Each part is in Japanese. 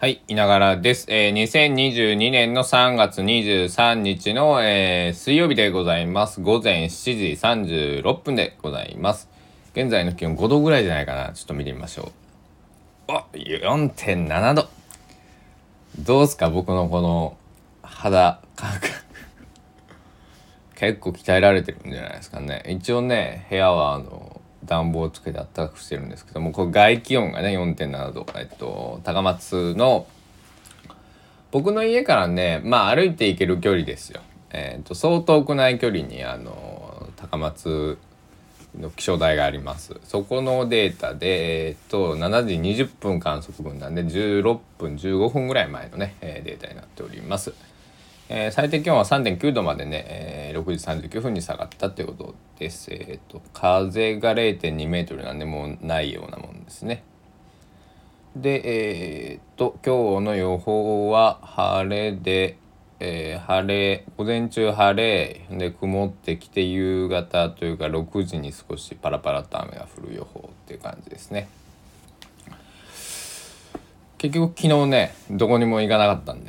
はい、いながらです。えー、2022年の3月23日の、えー、水曜日でございます。午前7時36分でございます。現在の気温5度ぐらいじゃないかな。ちょっと見てみましょう。あ、4.7度。どうすか？僕のこの肌感覚。結構鍛えられてるんじゃないですかね。一応ね、部屋はあの、暖房つけて暖かくしてるんですけどもこれ外気温がね4.7度、えっと、高松の僕の家からねまあ歩いて行ける距離ですよ。えっと相当くない距離にあの高松の気象台がありますそこのデータで、えっと7時20分観測分なんで16分15分ぐらい前のね、えーデータになっております。えー最低気温は3.9度までね、えー6時39分に下がったということです。えーと風が0.2メートルなんでもうないようなもんですね。で、えー、と今日の予報は晴れで、えー晴れ午前中晴れで曇ってきて夕方というか6時に少しパラパラと雨が降る予報っていう感じですね。結局昨日ねどこにも行かなかったんで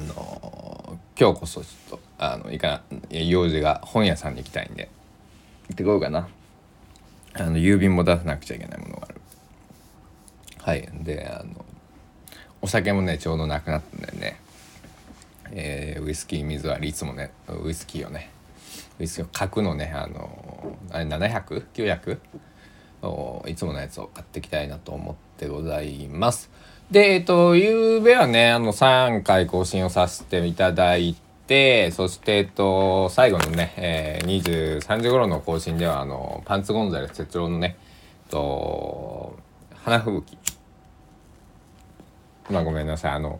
の今日こそちょっとあの行かな用事が本屋さんに行きたいんで行ってこようかなあの郵便も出さなくちゃいけないものがあるはいであのお酒もねちょうどなくなったんでね、えーウイスキー水割りいつもねウイスキーをねウイスキーを角のねあのあれ 700?900? をいつものやつを買っていきたいなと思ってございます。で、えっと、ゆうべはね、あの、3回更新をさせていただいて、そして、えっと、最後のね、えー、23時頃の更新では、あの、パンツゴンザレス哲郎のね、えっと、花吹雪。まあ、ごめんなさい、あの、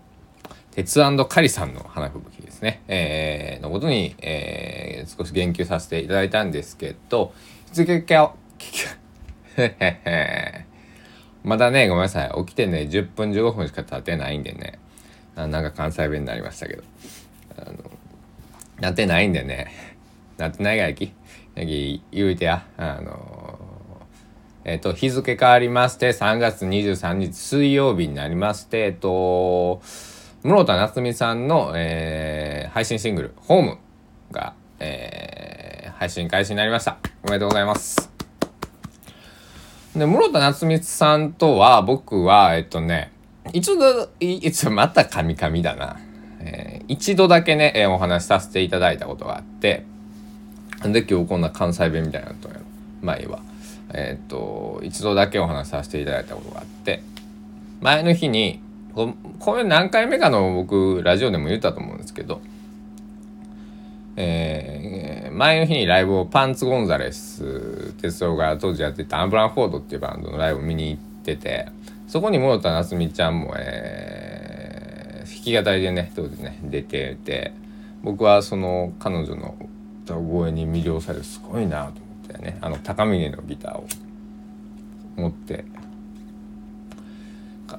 鉄カリさんの花吹雪ですね、えーのことに、えー少し言及させていただいたんですけど、日付を、まだね、ごめんなさい。起きてね、10分15分しか経ってないんでね。なんか関西弁になりましたけど。あのなってないんでね。なってないがやき。やき言うてや。あのえっ、と、日付変わりまして、3月23日水曜日になりまして、えっと、室田夏美さんの、えー配信シングル、ホームが、えー配信開始になりました。おめでとうございます。で、室田夏美さんとは、僕は、えっとね、一度、いいつまたカミカミだな。えー一度だけね、えーお話しさせていただいたことがあって、なんで今日こんな関西弁みたいになったんやろ。まあいいわ。えーっと、一度だけお話しさせていただいたことがあって、前の日に、ここれ何回目かの僕、ラジオでも言ったと思うんですけど、えー前の日にライブをパンツ・ゴンザレス哲夫が当時やってたアンブラン・フォードっていうバンドのライブを見に行っててそこに室田夏美ちゃんも、えー弾き語りでね当時ね出てて僕はその彼女の歌声に魅了されてすごいなと思ってねあの高峰のギターを持って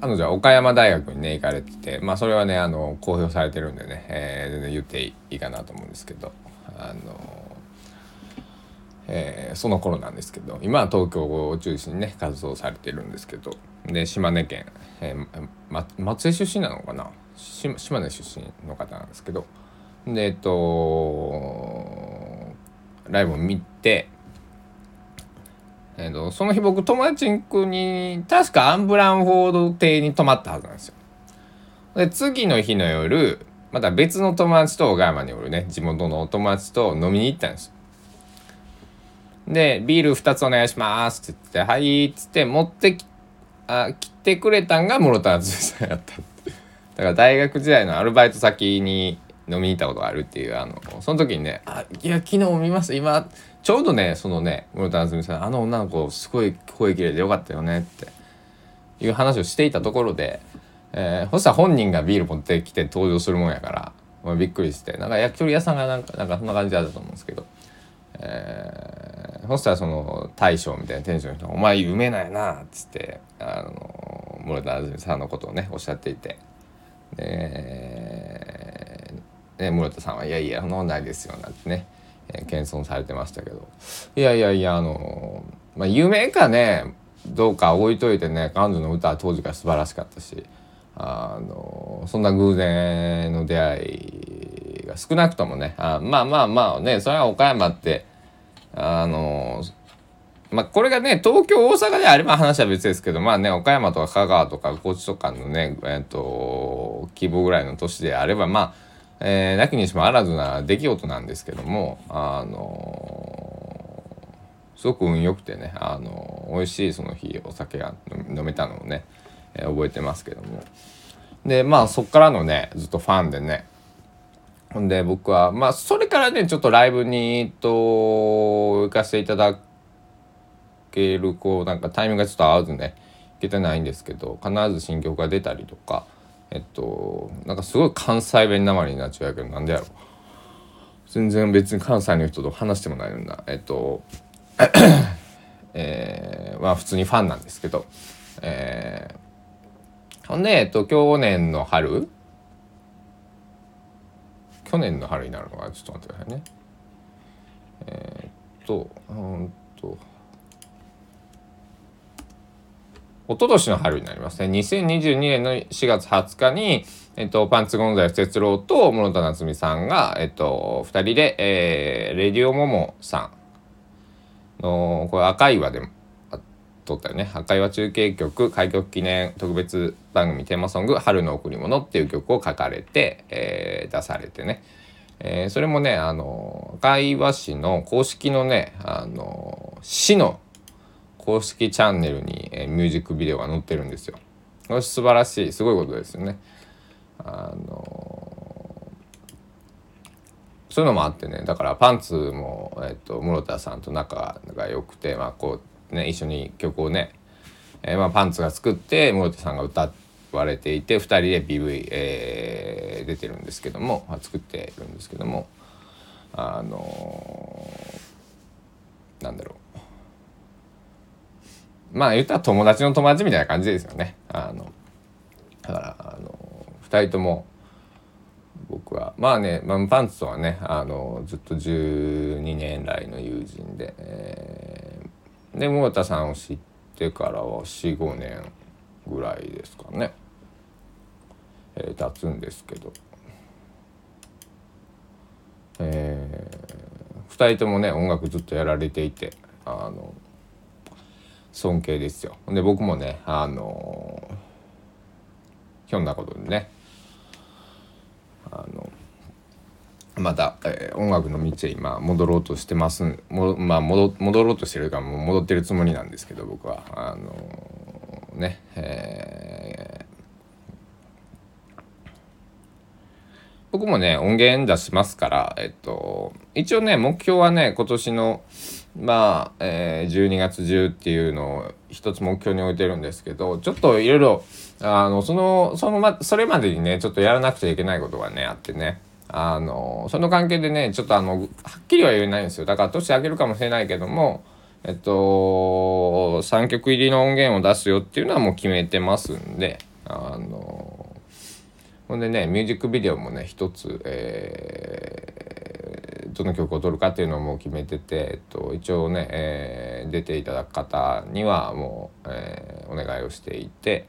彼女は岡山大学にね行かれててまあそれはねあの公表されてるんでね、えー全然言っていいかなと思うんですけどあの、えーその頃なんですけど今は東京を中心にね活動されてるんですけどで島根県、えーま、松江出身なのかな？し島根出身の方なんですけどでえっとライブを見てえー、とその日僕友達ん家に確かアンブランフォード邸に泊まったはずなんですよ。で次の日の夜また別の友達と岡山におるね地元のお友達と飲みに行ったんです。でビール2つお願いしますって言って「はい」っつって持ってきあ来てくれたんが室田敦さんやっただから大学時代のアルバイト先に飲みに行ったことがあるっていうあのその時にね「あいや昨日見ました今ちょうどねそのね室田敦美さんあの女の子すごい声綺麗でよかったよね」っていう話をしていたところで、えーそしたら本人がビール持ってきて登場するもんやから、まあ、びっくりしてなんか焼き鳥屋さんがなんかなんかそんな感じだったと思うんですけど、えーそしたらその大将みたいな店長の人が「お前有名なんやな」っつってあの室田敦美さんのことをねおっしゃっていて。で、ね、室田さんは「いやいやそんなことないですよ」なんてね、えー謙遜されてましたけど。いやいやいやあのまあ有名かねどうか置いといてね彼女の歌は当時から素晴らしかったしあのそんな偶然の出会いが少なくともねあまあまあまあねそれは岡山ってあのまあこれがね東京大阪であれば話は別ですけどまあね岡山とか香川とか高知とかのねえっ、と規模ぐらいの都市であればまあ、えー、なきにしもあらずな出来事なんですけどもあのすごく運良くてねあの美味しいその日お酒が飲めたのをね、えー、覚えてますけども。でまあそっからのねずっとファンでね。ほんで僕はまあそれからねちょっとライブにと行かせていただけるこうなんかタイミングがちょっと合わずねいけてないんですけど必ず新曲が出たりとかえっとなんかすごい関西弁なまりになっちゃうけどなんでやろ全然別に関西の人と話してもないのにな。えっとえー、まあ普通にファンなんですけど。えー、ほんでえっと去年の春。去年の春になるのかちょっと待ってくださいね。えー、っとうんと。一昨年の春になりますね。2022年の4月20日に、えっと、パンツゴンザイス哲郎と室田夏美さんが、えっと、2人で、えー、レディオモモさんのこれ赤岩でも撮ったよね。赤岩中継局開局記念特別番組テーマソング「春の贈り物」っていう曲を書かれて、えー、出されてね、えー、それもねあの赤岩市の公式のねあの市の公式チャンネルに、えー、ミュージックビデオが載ってるんですよ。これ素晴らしいすごいことですよね。あのそういうのもあってねだからパンツも、えーと、と室田さんと仲が良くて、まあ、こうね一緒に曲をね、えー、まあ、パンツが作って室田さんが歌われていて2人で PV、えー、出てるんですけども、まあ、作ってるんですけどもあのー、なんだろうまあ言ったら友達の友達みたいな感じですよね。あのだからあの2人とも僕はまあね、まあ、パンツとはねあのずっと12年来の友人で、えで室田さんを知ってからは45年ぐらいですかね、えー、経つんですけど、えー、2人ともね音楽ずっとやられていてあの尊敬ですよ。で僕もねあのひょんなことでねあのまた、えー、音楽の道へ今戻ろうとしてますも、まあ、戻戻ろうとしてるかもう戻ってるつもりなんですけど僕は。あのー、ねえー、僕もね音源出しますからえっと一応ね目標はね今年のまあ、えー、12月中っていうのを一つ目標に置いてるんですけどちょっといろいろあのそのそのまそれまでにねちょっとやらなくちゃいけないことがねあってね。あのその関係でねちょっとあのはっきりは言えないんですよ。だから年上げるかもしれないけどもえっと3曲入りの音源を出すよっていうのはもう決めてますんであのほんでねミュージックビデオもね一つ、えー、どの曲を撮るかっていうのも決めてて、えっと、一応ね、えー、出ていただく方にはもう、えー、お願いをしていて、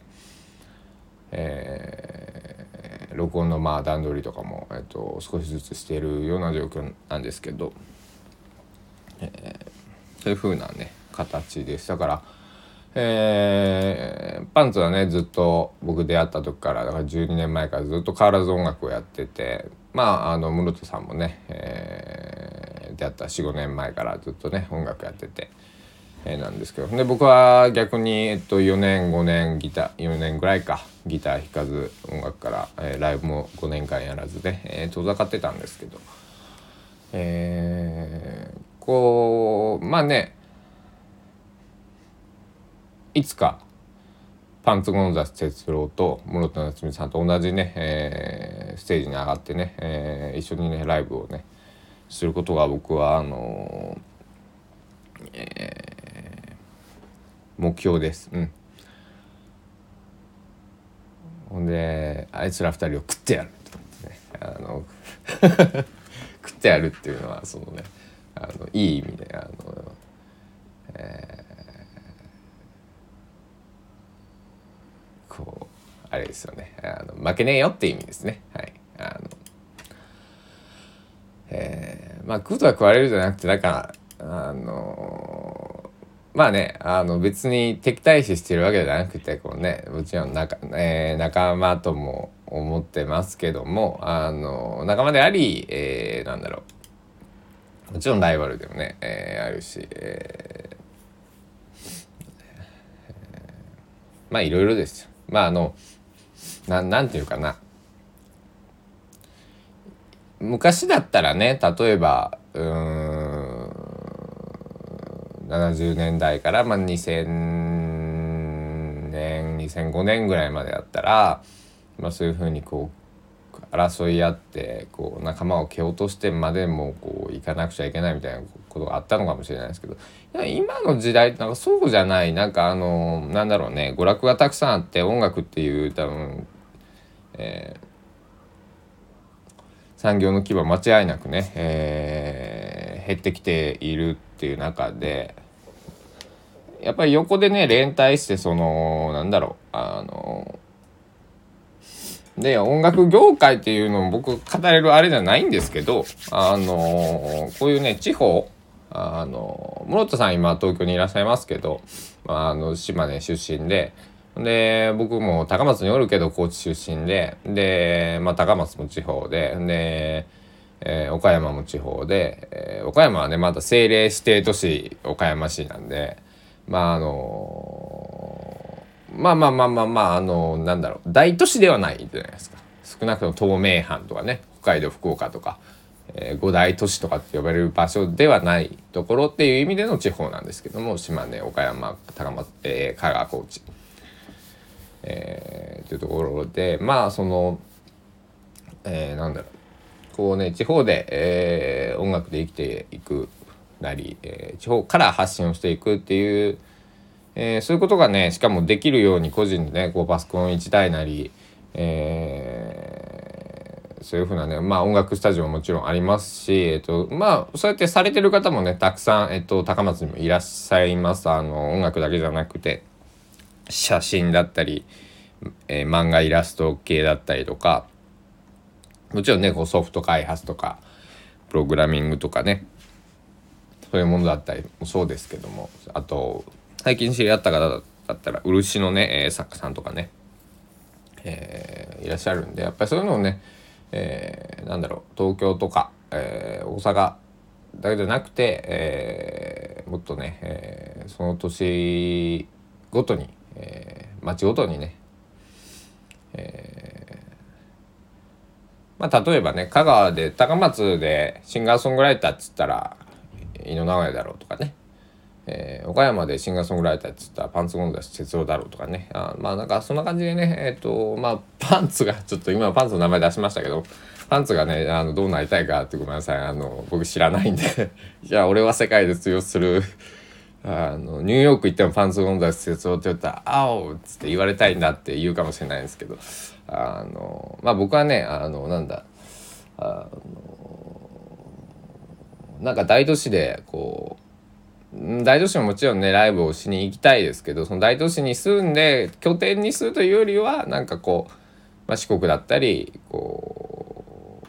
えー録音のまあ段取りとかも、えっと、少しずつしているような状況なんですけど、えー、そういう風なね形でしたから、えー、パンツはねずっと僕出会った時からだから12年前からずっと変わらず音楽をやっててまああの室戸さんもね、えー、出会った45年前からずっとね音楽やってて。えー、なんですけどで僕は逆に、えっと、4年5年ギター4年ぐらいかギター弾かず音楽から、えー、ライブも5年間やらずで、えー、遠ざかってたんですけど、えー、こうまあねいつかパンツゴンザス哲郎と室戸夏美さんと同じね、えー、ステージに上がってね、えー、一緒にねライブをねすることが僕はあのー、えー、目標です。うん。ほんであいつら二人を食ってやると思ってね。あの 食ってやるっていうのはそのねあのいい意味であの、えー、こうあれですよね。あの負けねえよって意味ですね。はいあのえー、まあ食うとは食われるじゃなくてなんかあのまあねあの別に敵対視してるわけじゃなくてこうねもちろん仲,、えー、仲間とも思ってますけどもあの仲間であり、えー、なんだろうもちろんライバルでもね、えー、あるし、えー、まあいろいろですよ。まああのななんていうかな昔だったらね例えばうん70年代から、まあ、2000年2005年ぐらいまでだったら、まあ、そういうふうにこう争い合ってこう仲間を蹴落としてまでもこう行かなくちゃいけないみたいなことがあったのかもしれないですけど今の時代なんかそうじゃないなんかあのなんだろうね娯楽がたくさんあって音楽っていう多分、えー、産業の規模間違いなくね、えー、減ってきているっていう中でやっぱり横でね連帯してそのなんだろうあので音楽業界っていうのも僕語れるあれじゃないんですけどあのこういうね地方あの室田さん今東京にいらっしゃいますけどまああの島根出身でで僕も高松におるけど高知出身でで、まあ、高松も地方でで、えー、岡山も地方で、えー、岡山はねまだ政令指定都市岡山市なんで。まああのまあまあまあまあまああのなんだろう大都市ではないじゃないですか少なくとも東名阪とかね北海道福岡とか、えー、五大都市とかって呼ばれる場所ではないところっていう意味での地方なんですけども島根岡山高松、えー、香川高知、えー、というところでまあその、えー、なんだろう。こうね地方で、えー、音楽で生きていくなり、えー、地方から発信をしていくっていう、えー、そういうことがねしかもできるように個人でねこうパソコン1台なり、えー、そういうふうなねまあ音楽スタジオももちろんありますし、えーとまあ、そうやってされてる方もねたくさん、えーと、高松にもいらっしゃいます。あの音楽だけじゃなくて。写真だったり、えー、漫画イラスト系だったりとかもちろんねこうソフト開発とかプログラミングとかねそういうものだったりもそうですけどもあと最近知り合った方だったら漆のね、え、作家さんとかね、えー、いらっしゃるんでやっぱりそういうのをね、えー、なんだろう東京とか、えー、大阪だけじゃなくて、えー、もっとね、えー、その年ごとに、町ごとにね、えー、まあ例えばね香川で高松でシンガーソングライターっつったら井野直哉だろうとかね、えー、岡山でシンガーソングライターっつったらパンツゴンダシ哲郎だろうとかね。あまあなんかそんな感じでねえっ、ー、とまあパンツがちょっと今パンツの名前出しましたけどパンツがねあのどうなりたいかってごめんなさい。あの僕知らないんで。いや俺は世界で通用するあのニューヨーク行ってもパンツゴンダシ哲郎って言ったら「あお!」っつって言われたいんだって言うかもしれないんですけどあのまあ僕はねあのなんだあのなんか大都市でこう大都市ももちろんねライブをしに行きたいですけどその大都市に住んで拠点にするというよりはなんかこう、まあ、四国だったりこ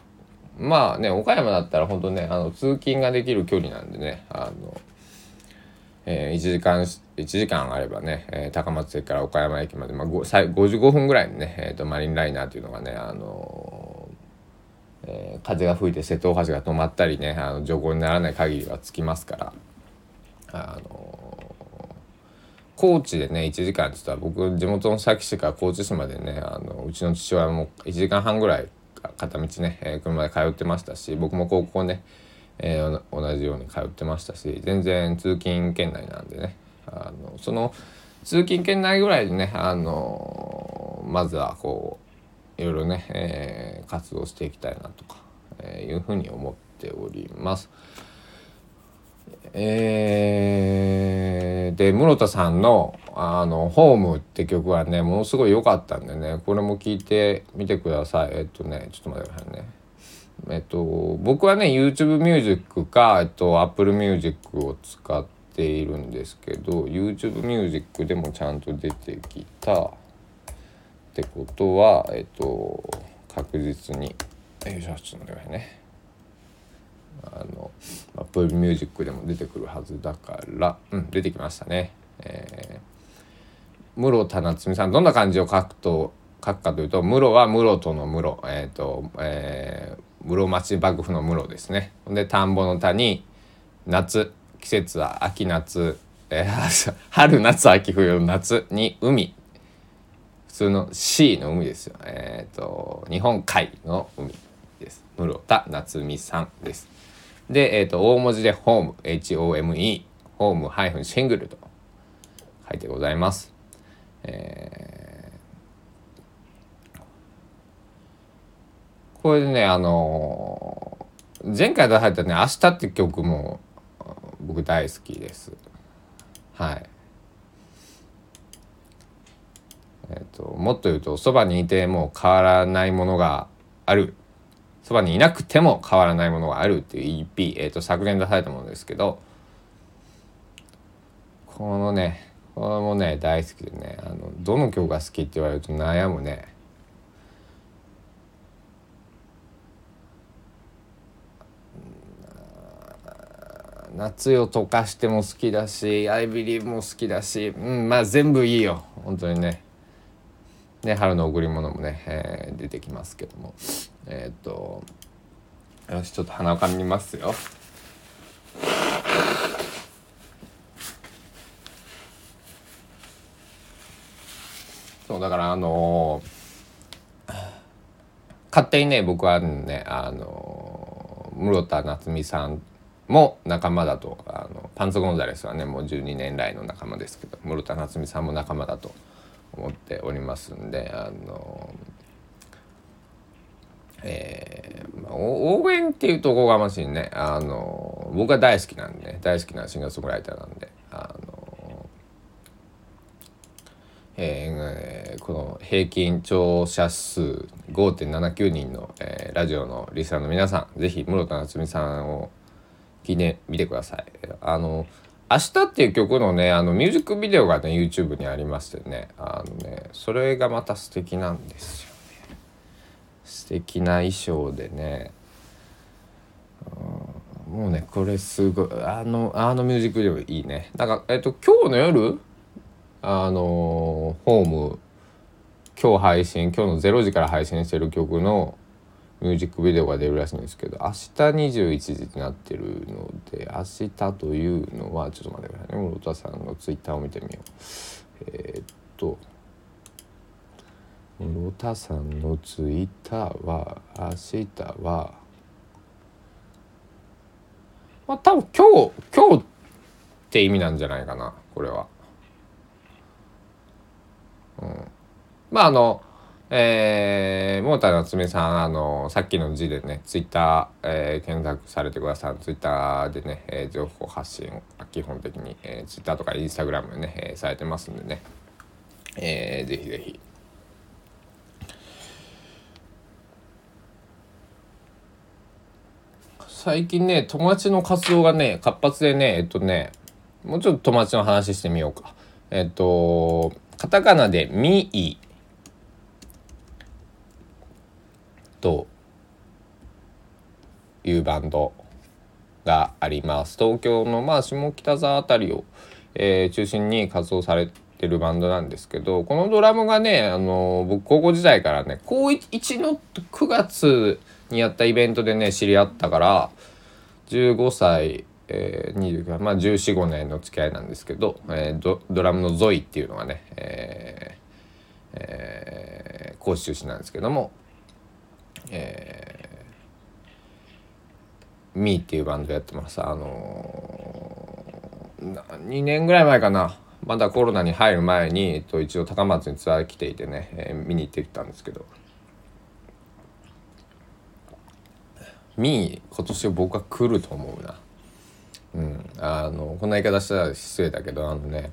うまあね岡山だったら本当ねあの通勤ができる距離なんでねあの、えー、1時間1時間あればね、えー、高松駅から岡山駅まで、まあ、55分ぐらいにね、えーと、マリンライナーというのがねあのえー、風が吹いて瀬戸大橋が止まったりねあの徐行にならない限りはつきますからあの高知でね1時間って言ったら僕地元の佐木市から高知市までねあのうちの父親も1時間半ぐらい片道ね、えー、車で通ってましたし僕も高校ね、えー、同じように通ってましたし全然通勤圏内なんでね。あのその通勤圏内ぐらいでねあのまずはこういろいろね、えー、活動していきたいなとか、えー、いうふうに思っております。えー、で室田さんの「あのホーム」って曲はねものすごい良かったんでねこれも聞いてみてください。えっとねちょっと待ってくださいね。えっと僕はね YouTube ミュージックか、えっと、Apple Music を使っているんですけど YouTube ミュージックでもちゃんと出てきたってことはえっと確実によいしょちょっと待ってくださいね。あの Apple Music でも出てくるはずだからうん出てきましたね。えー、室田夏美さんどんな漢字を書くと書くかというと室は室との室えっ、ー、とえー、室町幕府の室ですね。で田んぼの田に夏季節は秋夏、えー、春夏秋冬の夏に海。普通の C の海ですよ。えっ、ー、と日本海の海です。室田夏美さんです。で、えーと、大文字でホーム HOME ホームハイフンシングルと書いてございます。えー、これでねあのー、前回出されたね「明日」って曲も僕大好きです。はい。えっ、ー、ともっと言うとそばにいても変わらないものがあるそばにいなくても変わらないものがあるっていう EP、えーと、昨年出されたものですけどこのねこれもね大好きでねあのどの曲が好きって言われると悩むね夏よ溶かしても好きだし「アイビリーも好きだしうんまあ全部いいよ。本当にね。ね春の贈り物もね、えー、出てきますけども。えっ、とよしちょっと鼻をかみますよ。そうだからあのー、勝手にね僕はねあの、室田夏美さんも仲間だと。あのパンツ・ゴンザレスはねもう12年来の仲間ですけど室田夏美さんも仲間だと思っておりますんであのえー、まあ、応援っていうとおこがましいね。あの僕は大好きなんで、大好きなシンガーソングライターなんであの、えー、この平均聴者数5.79人の、えー、ラジオのリスナーの皆さん是非室田夏美さんを聞いてみてください。あの明日っていう曲のねあのミュージックビデオがね YouTube にありましてねあのねそれがまた素敵なんですよね素敵な衣装でね、うん、もうねこれすごいあのあのミュージックビデオいいねなんかえっと今日の夜あのホーム今日配信今日の0時から配信してる曲のミュージックビデオが出るらしいんですけど明日21時になってるので明日というのはちょっと待ってくださいね。室田さんのツイッターを見てみよう。えー、っと室田さんのツイッターは明日はまあ多分今日今日って意味なんじゃないかなこれは。うん、まああのえー、モーター夏目さん、あの、さっきの字でね、ツイッター、えー、検索されてください。ツイッターでね、えー、情報発信、基本的に、えー、ツイッターとかインスタグラムね、えー、されてますんでね、えー、ぜひぜひ。最近ね、友達の活動がね、活発でね、えっとね、もうちょっと友達の話してみようか。えっと、カタカナでミイというバンドがあります。東京のまあ下北沢辺りを、えー、中心に活動されてるバンドなんですけどこのドラムがねあの僕高校時代からね高1の9月にやったイベントでね知り合ったから15歳、えー、20まあ1415年の付き合いなんですけど、えー、ドドラムのゾイっていうのがね、えーえー、講師出身なんですけどもえー、ミーっていうバンドやってます。あのー、2年ぐらい前かな。まだコロナに入る前に、えっと、一応高松にツアー来ていてね、えー、見に行ってきたんですけど。ミー今年僕は来ると思うな。うん。あのこんな言い方したら失礼だけどあのね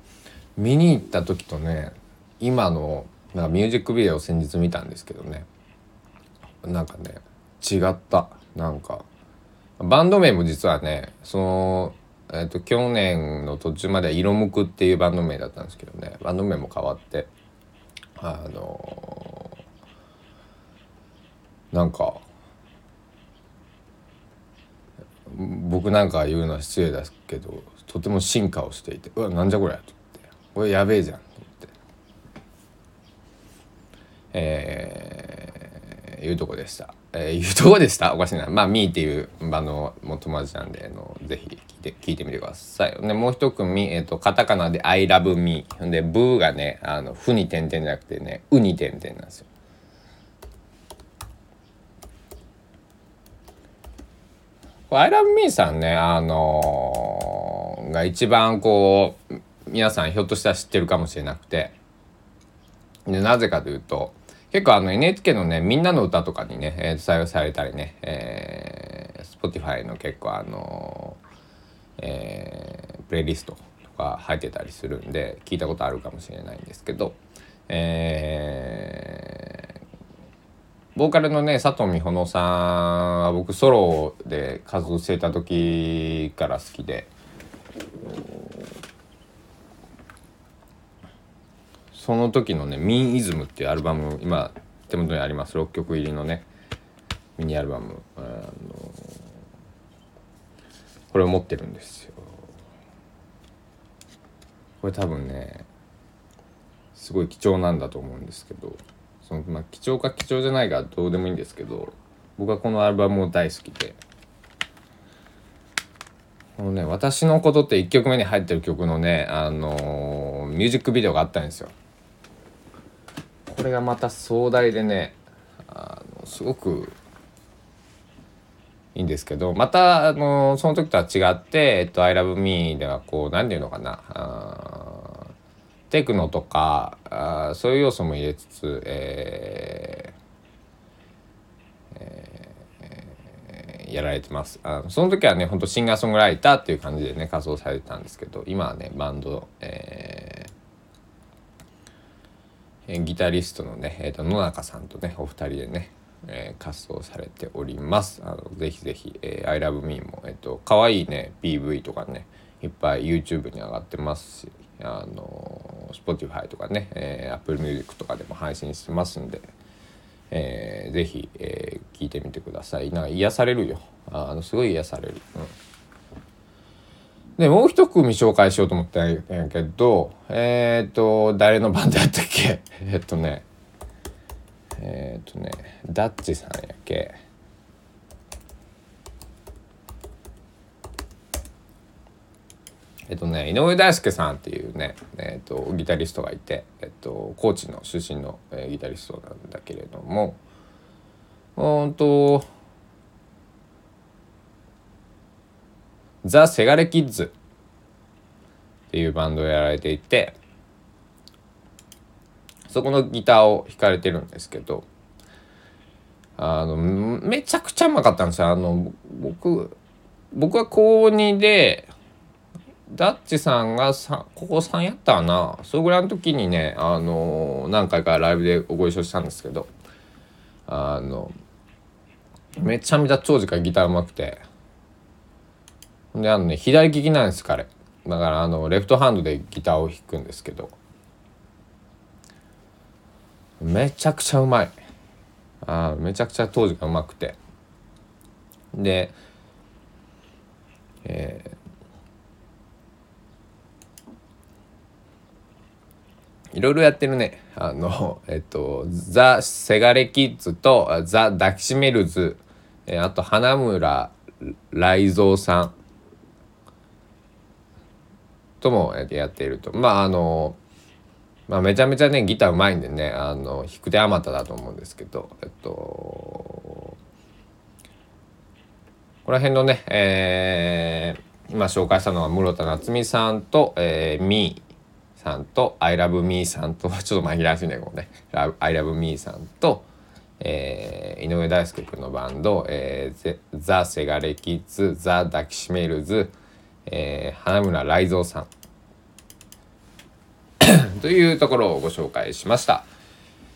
見に行った時とね今のなんかミュージックビデオを先日見たんですけどね。なんかね違った。なんか。バンド名も実はねその、えーと、去年の途中までは「色むく」っていうバンド名だったんですけどね。バンド名も変わって。あのなんか僕なんか言うのは失礼だけどとても進化をしていて「うわなんじゃこりゃ」と思って「これやべえじゃん」と思って。えー、いうとこでした。えー、いうとこでした？おかしいな。まあ、ミーっていうバンドも友達なんで、あのぜひ聞いて、聞いてみてください。で、もう一組、えっ、ー、と、カタカナで I love me。で、ブーがね、あの、ふに点々じゃなくてね、うに点々なんですよ。アイラブミーさんね、あのー、が一番こう、皆さんひょっとしたら知ってるかもしれなくて、でなぜかというと、結構あの NHK のね、みんなの歌とかにね、えー、採用されたりね、えー、Spotify の結構あのー、えー、プレイリストとか入ってたりするんで、聞いたことあるかもしれないんですけど、えー、ボーカルのね佐藤美穂さんは僕ソロで活動していた時から好きでその時のね「ミンイズム」っていうアルバム今手元にあります。6曲入りのねミニアルバム。あのこれを持ってるんですよ。これ多分ねすごい貴重なんだと思うんですけどそのまあ貴重か貴重じゃないかどうでもいいんですけど僕はこのアルバムも大好きで。このね「私のこと」って1曲目に入ってる曲のねあのー、ミュージックビデオがあったんですよ。これがまた壮大でねあのすごくいいんですけどまたあのその時とは違って「えっと、I love me」ではこう何て言うのかなテクノとかあそういう要素も入れつつ、えーえー、やられてます。あその時はねほんとシンガーソングライターっていう感じでね活動されてたんですけど今はねバンド、えーギタリストのね、えーと、野中さんとねお二人でね、えー、活動されております。あのぜひぜひ、えー、I love me もえ、ー、と可愛いね PV とかねいっぱい YouTube に上がってますしあの Spotify とかね、えー、Apple Music とかでも配信してますんで、えー、ぜひ、えー、聞いてみてください。なんか癒されるよ。あのすごい癒される、うん。で、もう一組紹介しようと思ったんやけど、えっ、ー、と、誰の番でやったっけ？えっとね、えっ、ー、とね、ダッチさんやっけ？えっとね、井上大輔さんっていうね、えっと、ギタリストがいて、えっと、高知の出身の、えー、ギタリストなんだけれども、うんと、ザ・セガレキッズっていうバンドをやられていてそこのギターを弾かれてるんですけどあのめちゃくちゃうまかったんですよ。あの僕僕は高2でダッチさんがここ3やったな。それぐらいの時にねあの何回かライブでご一緒したんですけどあのめちゃめちゃ長時間ギターうまくてであのね左利きなんです彼。だからあのレフトハンドでギターを弾くんですけど。めちゃくちゃうまい。あめちゃくちゃ当時がうまくて。でえー、いろいろやってるね。あの、えっと、ザ・セガレキッズとザ・抱きしめるズ、えあと花村雷蔵さん。ともやっていると。まああのまあ、めちゃめちゃねギターうまいんでねあの弾く手あまただと思うんですけどえっとこの辺のね、えー、今紹介したのは室田夏美さんと、えー、ミーさんと I love me さんと ちょっと紛らわしいねこうね。I love me さんと、えー、井上大輔君のバンド、えー、ザ・セガレキッズザ・抱きしめるズえー、花村雷蔵さん というところをご紹介しました。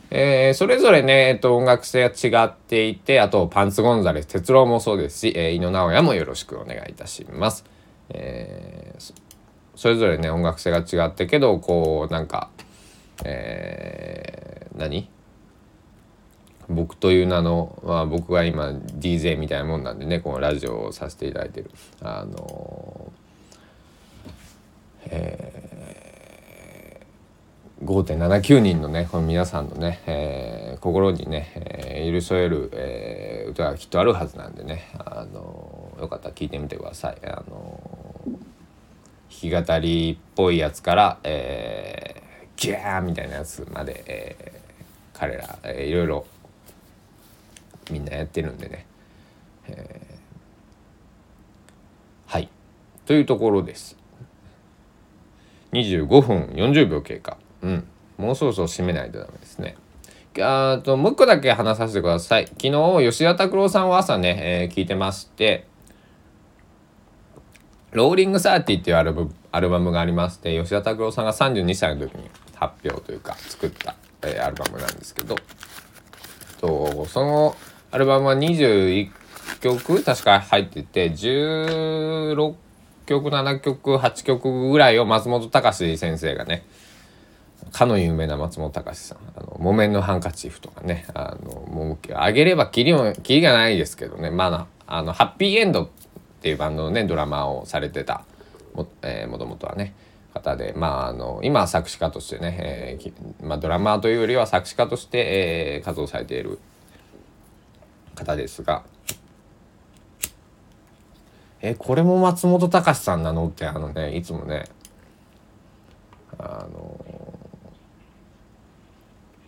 えー、それぞれね、えっと、音楽性が違っていて、あと、パンツゴンザレス、哲郎もそうですし、えー、井野直哉もよろしくお願いいたします。えー、それぞれね、音楽性が違ってけど、こう、なんか、えー、何？僕という名の、まあ、僕が今 DJ みたいなもんなんでねこのラジオをさせていただいてるあのえー、5.79人のねこの皆さんのね、えー、心にね、えー、許しえる、えー、歌がきっとあるはずなんでね、あのよかったら聞いてみてください。あの弾き語りっぽいやつから、えー、ギャーみたいなやつまで、えー、彼ら、えー、いろいろみんなやってるんでね、えー、はい。というところです。25分40秒経過。うん。もうそろそろ締めないとダメですね。あともう一個だけ話させてください。昨日吉田拓郎さんは朝ね、えー、聞いてましてローリングサーティっていうアルバアルバムがありまして吉田拓郎さんが32歳の時に発表というか作った、えー、アルバムなんですけどとそのアルバムは21曲確か入ってて16曲7曲8曲ぐらいを松本隆先生がねかの有名な松本隆さん「あの木綿のハンカチーフ」とかねあのもうあげればきりもきりがないですけどねまああのハッピーエンドっていうバンドのねドラマをされてたも,、えー、もともとはね方でまああの今は作詞家としてね、えーまあ、ドラマーというよりは作詞家として、えー、活動されている方ですがえこれも松本隆さんなの？ってあのねいつもねあの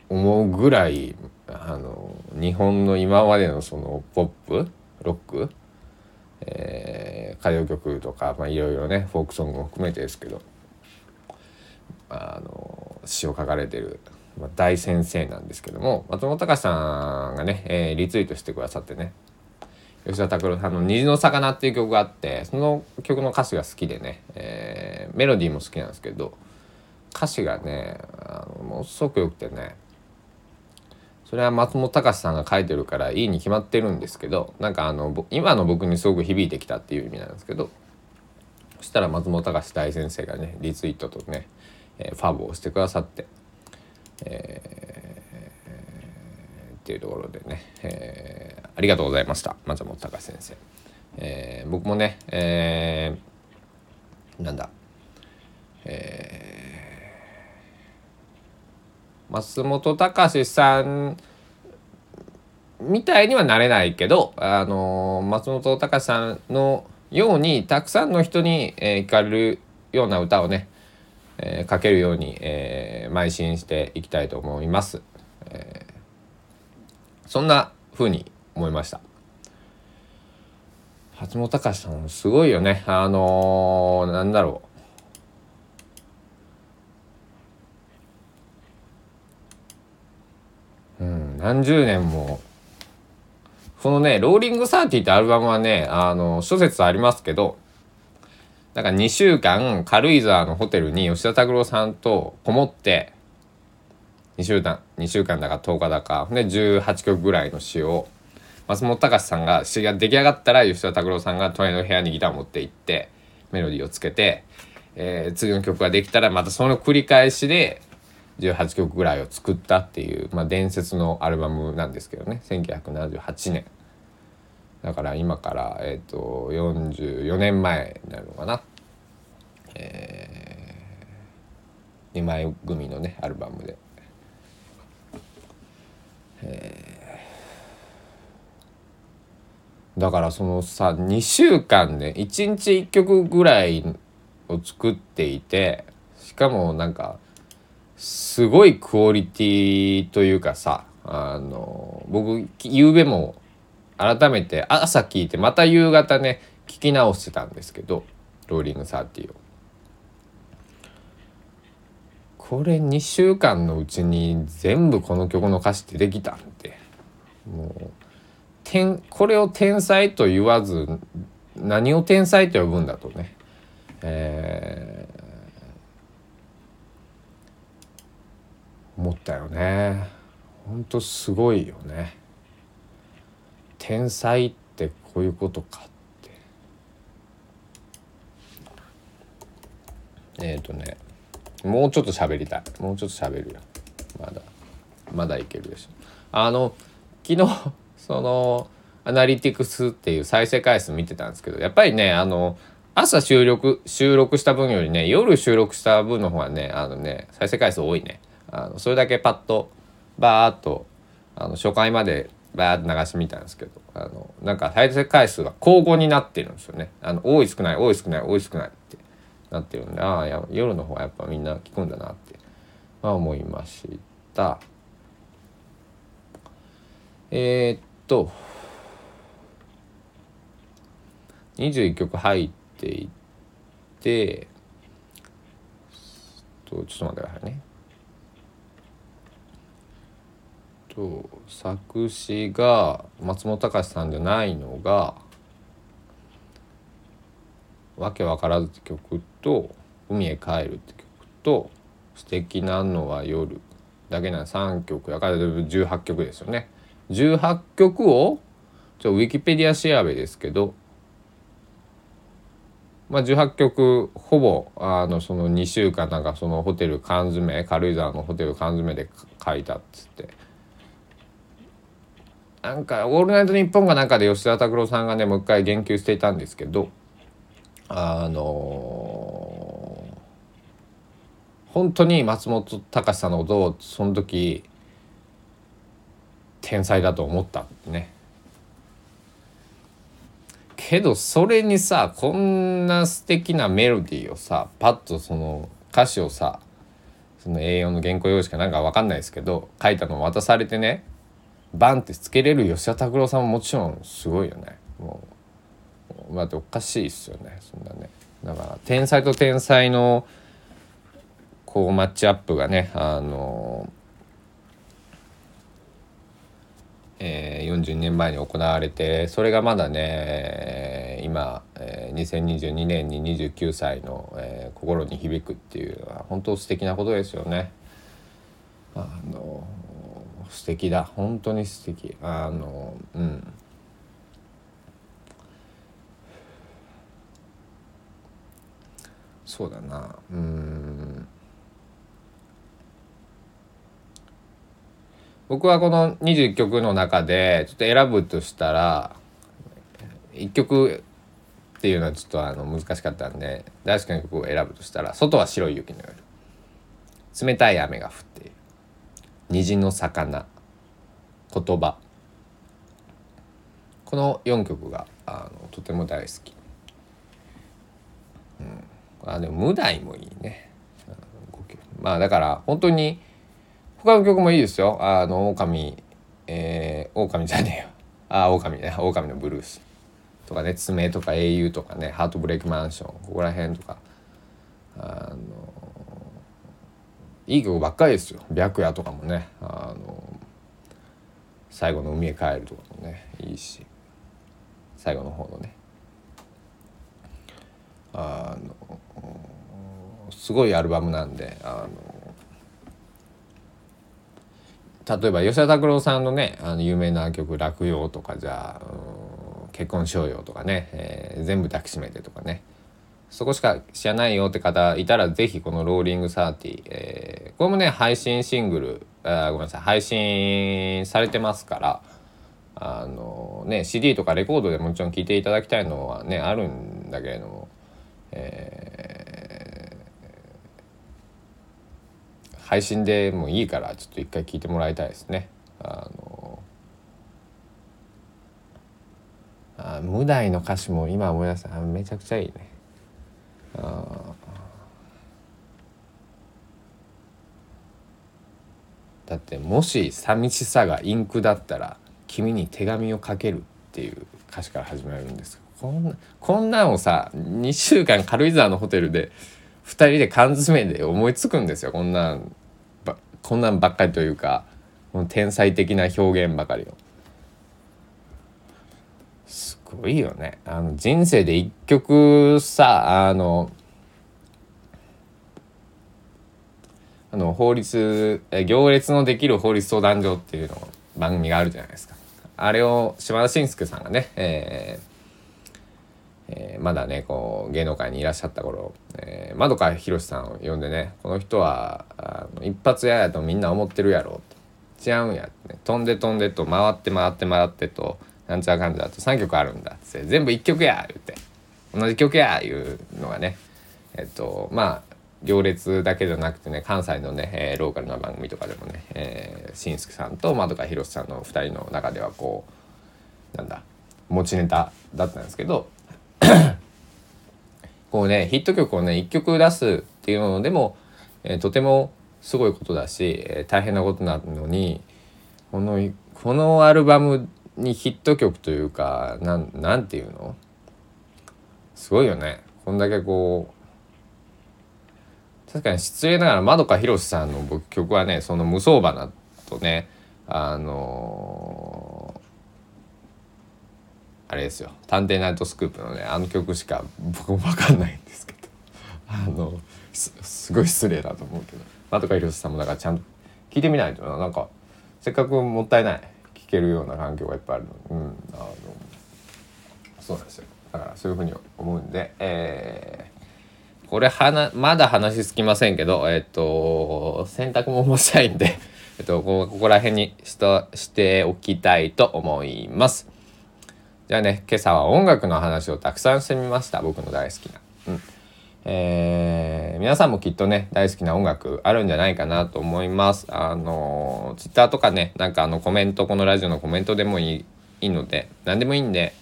思うぐらいあの日本の今までのそのポップロック、えー、歌謡曲とか、まあ、いろいろねフォークソングも含めてですけどあの詩を書かれてるまあ、大先生なんですけども松本隆さんがね、えー、リツイートしてくださってね吉田拓郎さんの「虹の魚」っていう曲があってその曲の歌詞が好きでね、えー、メロディーも好きなんですけど歌詞がねあのものすごくよくてねそれは松本隆さんが書いてるからいいに決まってるんですけどなんかあの今の僕にすごく響いてきたっていう意味なんですけどそしたら松本隆大先生がねリツイートとね、えー、ファブをしてくださってえ、っていうところでね、えー、ありがとうございました松本隆先生、えー、僕もね、えー、なんだえー、松本隆さんみたいにはなれないけど、あの松本隆さんのようにたくさんの人に、えー、聞かれるような歌をね、えー、書けるように、えー、邁進していきたいと思います。えー、そんな風に思いました。松本隆さんすごいよね。あのー、なんだろう。うん、何十年もこのね「ローリングサーティーってアルバムはねあの諸説ありますけどだから2週間軽井沢のホテルに吉田拓郎さんとこもって2週間2週間だか10日だか。で18曲ぐらいの詩を松本隆さんが詩が出来上がったら吉田拓郎さんが隣の部屋にギターを持って行ってメロディーをつけて、えー、次の曲ができたらまたその繰り返しで18曲ぐらいを作ったっていう、まあ、伝説のアルバムなんですけどね。1978年。だから今から、えーと、44年前になるのかな、えー、2枚組のねアルバムで、だからそのさ2週間で、ね、1日1曲ぐらいを作っていてしかもなんかすごいクオリティというかさあの僕ゆうべも改めて朝聞いてまた夕方ね聞き直してたんですけどローリングサーティを。これ2週間のうちに全部この曲の歌詞ってできたんでもう天これを天才と言わず何を天才と呼ぶんだとね、えー、思ったよね。ほんとすごいよね。天才ってこういうことかってえっ、ー、とねもうちょっと喋りたい。もうちょっと喋るよ。まだ。まだいけるでしょ。あの昨日 そのアナリティクスっていう再生回数見てたんですけどやっぱりねあの朝収録収録した分よりね夜収録した分の方がねあのね再生回数多いね。あのそれだけパッとバーっとあの初回までバーッと流してみたんですけどあのなんか再生回数が交互になってるんですよね。あの多い少ない多い少ない多い少ないって。なってるんでああ夜の方はやっぱみんな聞くんだなって、まあ、思いました。えー、っと。21曲入っていって。とちょっと待ってくださいね。と作詞が松本隆さんじゃないのが「わけわからず」って曲と「海へ帰る」って曲と「素敵なのは夜」だけな3曲やから18曲ですよね。18曲をちょウィキペディア調べですけど、まあ、18曲ほぼあのその2週間なんかそのホテル缶詰軽井沢のホテル缶詰で書いたっつってなんか「オールナイトニッポン」が中で吉田拓郎さんがねもう一回言及していたんですけどあのー、本当に松本隆さんのことをその時天才だと思ったっね。けどそれにさこんな素敵なメロディーをさパッとその歌詞をさその A4 の原稿用紙かなんか分かんないですけど書いたのを渡されてねバンってつけれる吉田拓郎さんももちろんすごいよねもうだっておかしいっすよね。そんなね。だから天才と天才のこうマッチアップがねあのえー、42年前に行われてそれがまだね今、えー、2022年に29歳の、えー、心に響くっていうのは本当素敵なことですよね。あの素敵だ。本当に素敵。あのうん。そうだな。うん。僕はこの21曲の中でちょっと選ぶとしたら1曲っていうのはちょっとあの難しかったんで大好きな曲を選ぶとしたら「外は白い雪の夜」「冷たい雨が降っている」虹の魚。言葉。この4曲があのとても大好き、うん、あでも「無題」もいいね、まあだから本当に他の曲もいいですよ。あの狼えー、狼じゃねえよ。あ狼ね。狼のブルース。とかね爪とか英雄とかねハートブレイクマンション。ここら辺とか。あのいい曲ばっかりですよ。白夜とかもね。あの最後の海へ帰るとかもねいいし。最後の方のね。あのすごいアルバムなんであの例えば吉田拓郎さんのねあの有名な曲「落葉」とかじゃあ「結婚しようよ」とかね、えー「全部抱きしめて」とかねそこしか知らないよって方いたら是非この「ローリングサーティ、えー、これもね配信シングルあごめんなさい配信されてますからあのね CD とかレコードでもちろん聴いていただきたいのはねあるんだけれども、え配信でもいいからちょっと一回聴いてもらいたいですね。あのあ無題の歌詞も今思い出しためちゃくちゃいいね。あだってもし寂しさがインクだったら君に手紙をかけるっていう歌詞から始まるんですこんなこんなんをさ2週間軽井沢のホテルで2人で缶詰で思いつくんですよこんなんこんなんばっかりというか天才的な表現ばかりを。すごいよねあの人生で一曲さあのあの法律行列のできる法律相談所っていうの番組があるじゃないですかあれを島田紳介さんがね、えーえー、まだねこう芸能界にいらっしゃった頃、えー、窓川博さんを呼んでねこの人はあの一発屋やとみんな思ってるやろと違うんやって、ね、飛んで飛んでと回って回って回ってとなんちゃらかんちゃらと3曲あるんだって全部1曲や言って。同じ曲やいうのがね。えっとまあ行列だけじゃなくてね関西のね、えー、ローカルな番組とかでもね、えー、しんすけさんと窓川博さんの2人の中ではこうなんだ持ちネタだったんですけど こうねヒット曲をね1曲出すっていうのでも、えー、とてもすごいことだし、えー、大変なことなのにこのこのアルバムにヒット曲というかなんなんていうの？すごいよね。こんだけこう確かに失礼ながらまどかひろしさんの僕曲はねその無双花とねあのー、あれですよ「探偵ナイトスクープ」のねあの曲しか僕も分かんないんですけど。あのすごい失礼だと思うけど。まどかひろしさんもだからちゃんと聞いてみないとな。んかせっかくもったいない聞けるような環境がいっぱいあるのうん。あのそうなんですよ。だからそういうふうに思うんで、えー、これはなまだ話つきませんけど、えっ、と洗濯もししたいんで、えっ、とここら辺にしとしておきたいと思います。じゃあね今朝は音楽の話をたくさんしてみました僕の大好きな。うんえー、皆さんもきっとね大好きな音楽あるんじゃないかなと思います。あのツイッターとかねなんかあのコメントこのラジオのコメントでもいいいいので何でもいいんで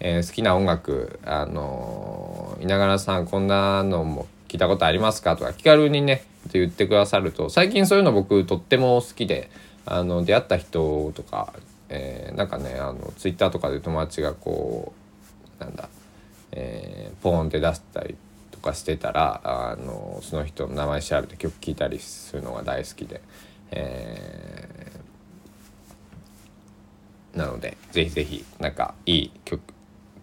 えー、好きな音楽あの、稲柄さんこんなのも聞いたことありますかとか気軽にねって言ってくださると最近そういうの僕とっても好きであの出会った人とか、えー、なんかねあのツイッターとかで友達がこうなんだ、えー、ポーンって出したりとかしてたらあのその人の名前調べて曲聴いたりするのが大好きで、えー、なのでぜひぜひなんかいい曲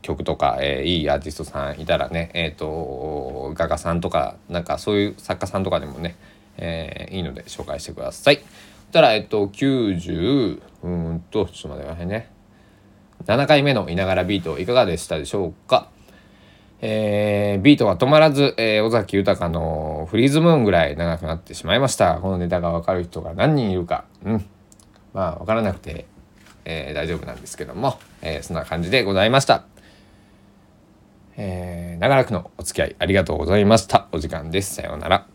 曲とか、えー、いいアーティストさんいたらねえっ、ー、と画家さんとかなんかそういう作家さんとかでもね、えー、いいので紹介してください。たらえっ、と90うんとちょっと待ってくださいね7回目のいながらビートいかがでしたでしょうか？えー、ビートが止まらず、えー、尾崎豊のフリーズムーンぐらい長くなってしまいました。このネタがわかる人が何人いるか。うん。まあ、わからなくて、えー、大丈夫なんですけども、えー、そんな感じでございました。えー、長らくのお付き合いありがとうございました。お時間です。さようなら。